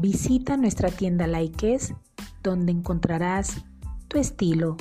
Visita nuestra tienda Likes donde encontrarás tu estilo